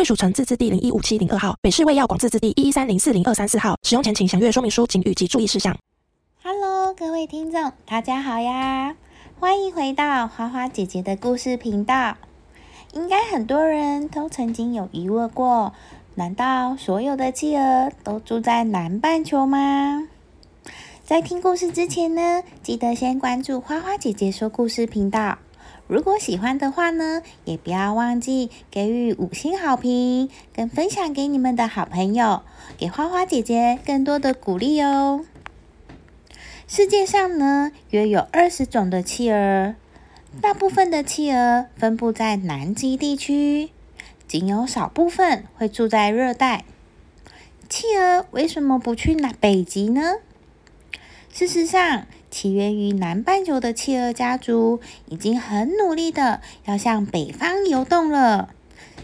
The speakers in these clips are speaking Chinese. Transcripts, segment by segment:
贵属城自治地零一五七零二号，北市卫药广自治地一一三零四零二三四号。使用前请详阅说明书、请及注意事项。Hello，各位听众，大家好呀！欢迎回到花花姐姐的故事频道。应该很多人都曾经有疑问过：难道所有的企鹅都住在南半球吗？在听故事之前呢，记得先关注花花姐姐说故事频道。如果喜欢的话呢，也不要忘记给予五星好评，跟分享给你们的好朋友，给花花姐姐更多的鼓励哦。世界上呢，约有二十种的企鹅，大部分的企鹅分布在南极地区，仅有少部分会住在热带。企鹅为什么不去南北极呢？事实上，起源于南半球的企鹅家族已经很努力的要向北方游动了，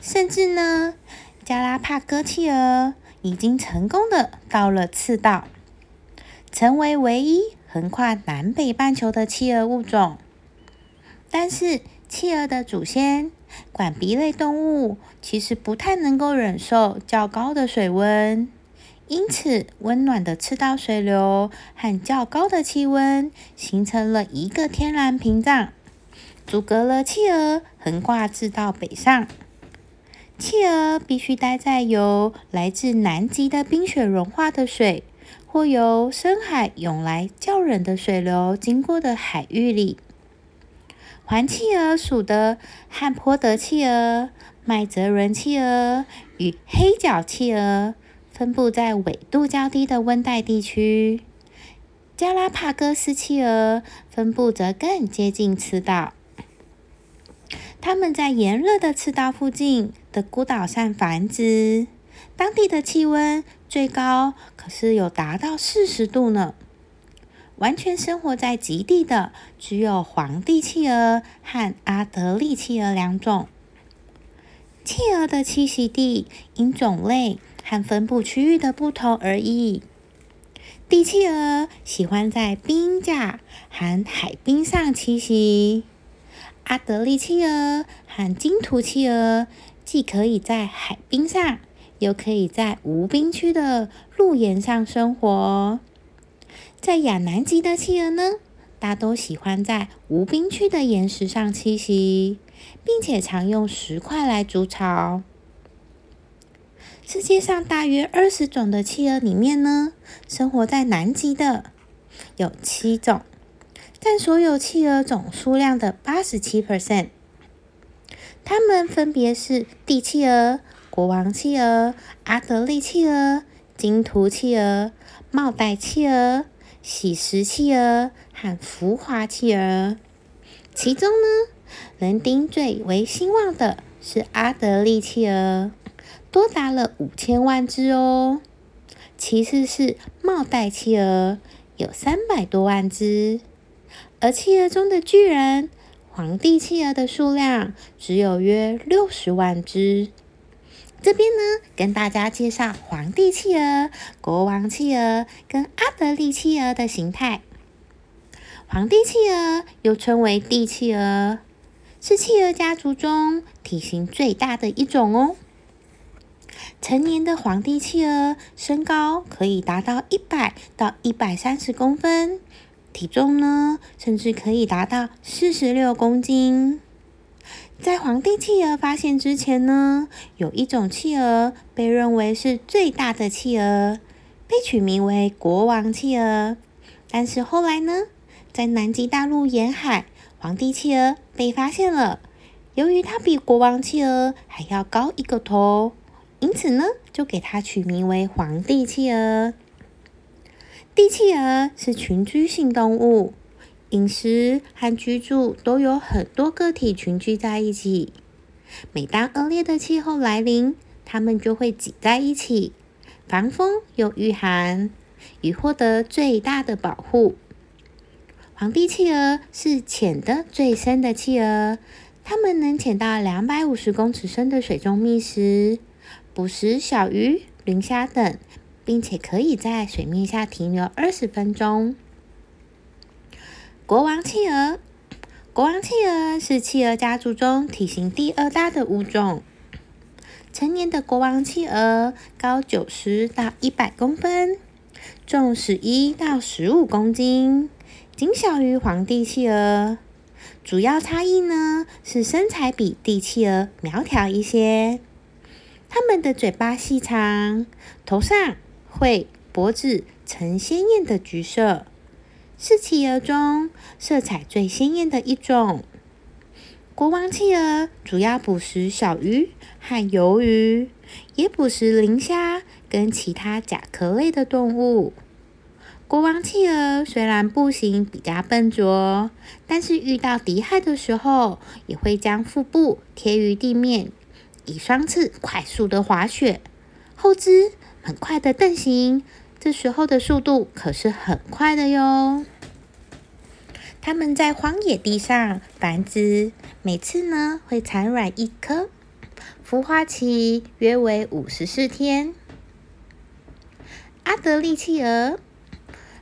甚至呢，加拉帕戈企鹅已经成功的到了赤道，成为唯一。横跨南北半球的企鹅物种，但是企鹅的祖先管鼻类动物其实不太能够忍受较高的水温，因此温暖的赤道水流和较高的气温形成了一个天然屏障，阻隔了企鹅横跨赤道北上。企鹅必须待在由来自南极的冰雪融化的水。或由深海涌来较冷的水流经过的海域里，环企鹅属的汉坡德企鹅、麦哲伦企鹅与黑脚企鹅分布在纬度较低的温带地区，加拉帕戈斯企鹅分布则更接近赤道。它们在炎热的赤道附近的孤岛上繁殖，当地的气温。最高可是有达到四十度呢。完全生活在极地的只有皇帝企鹅和阿德利企鹅两种。企鹅的栖息地因种类和分布区域的不同而已。帝企鹅喜欢在冰架和海冰上栖息。阿德利企鹅和金图企鹅既可以在海冰上。又可以在无冰区的陆岩上生活。在亚南极的企鹅呢，大都喜欢在无冰区的岩石上栖息，并且常用石块来筑巢。世界上大约二十种的企鹅里面呢，生活在南极的有七种，占所有企鹅总数量的八十七 percent。它们分别是帝企鹅。国王企鹅、阿德利企鹅、金图企鹅、帽带企鹅、喜食企鹅和浮华企鹅，其中呢，人丁最为兴旺的是阿德利企鹅，多达了五千万只哦。其次是帽带企鹅，有三百多万只，而企鹅中的巨人皇帝企鹅的数量只有约六十万只。这边呢，跟大家介绍皇帝企鹅、国王企鹅跟阿德利企鹅的形态。皇帝企鹅又称为帝企鹅，是企鹅家族中体型最大的一种哦。成年的皇帝企鹅身高可以达到一百到一百三十公分，体重呢，甚至可以达到四十六公斤。在皇帝企鹅发现之前呢，有一种企鹅被认为是最大的企鹅，被取名为国王企鹅。但是后来呢，在南极大陆沿海，皇帝企鹅被发现了。由于它比国王企鹅还要高一个头，因此呢，就给它取名为皇帝企鹅。帝企鹅是群居性动物。饮食和居住都有很多个体群居在一起。每当恶劣的气候来临，它们就会挤在一起，防风又御寒，以获得最大的保护。皇帝企鹅是潜的最深的企鹅，它们能潜到两百五十公尺深的水中觅食，捕食小鱼、磷虾等，并且可以在水面下停留二十分钟。国王企鹅，国王企鹅是企鹅家族中体型第二大的物种。成年的国王企鹅高九十到一百公分，重十一到十五公斤，仅小于皇帝企鹅。主要差异呢是身材比帝企鹅苗条一些。它们的嘴巴细长，头上喙、脖子呈鲜艳的橘色。是企鹅中色彩最鲜艳的一种。国王企鹅主要捕食小鱼和鱿鱼，也捕食磷虾跟其他甲壳类的动物。国王企鹅虽然步行比较笨拙，但是遇到敌害的时候，也会将腹部贴于地面，以双翅快速的滑雪，后肢很快的蹬行。这时候的速度可是很快的哟。它们在荒野地上繁殖，每次呢会产卵一颗，孵化期约为五十四天。阿德利企鹅，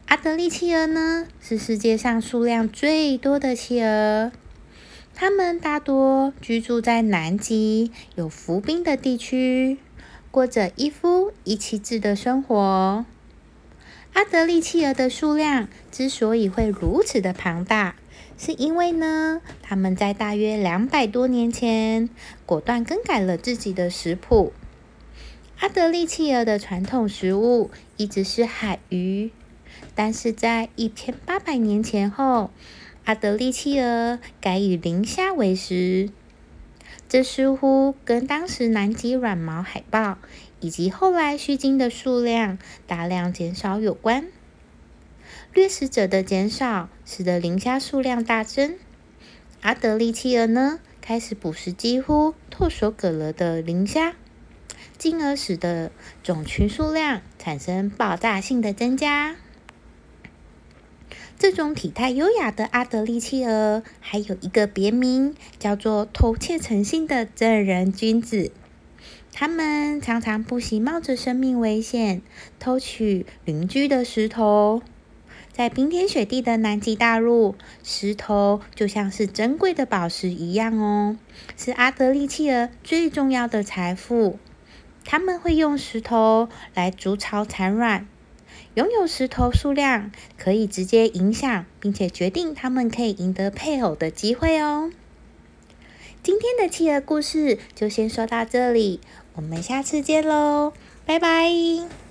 阿德利企鹅呢是世界上数量最多的企鹅，他们大多居住在南极有浮冰的地区，过着一夫一妻制的生活。阿德利企鹅的数量之所以会如此的庞大，是因为呢，他们在大约两百多年前果断更改了自己的食谱。阿德利企鹅的传统食物一直是海鱼，但是在一千八百年前后，阿德利企鹅改以磷虾为食。这似乎跟当时南极软毛海豹。以及后来须鲸的数量大量减少有关，掠食者的减少使得磷虾数量大增。阿德利企鹅呢，开始捕食几乎唾手可得的磷虾，进而使得种群数量产生爆炸性的增加。这种体态优雅的阿德利企鹅，还有一个别名，叫做偷窃成性的正人君子。他们常常不惜冒着生命危险偷取邻居的石头。在冰天雪地的南极大陆，石头就像是珍贵的宝石一样哦，是阿德利企鹅最重要的财富。他们会用石头来筑巢产卵，拥有石头数量可以直接影响并且决定他们可以赢得配偶的机会哦。今天的企鹅故事就先说到这里。我们下次见喽，拜拜。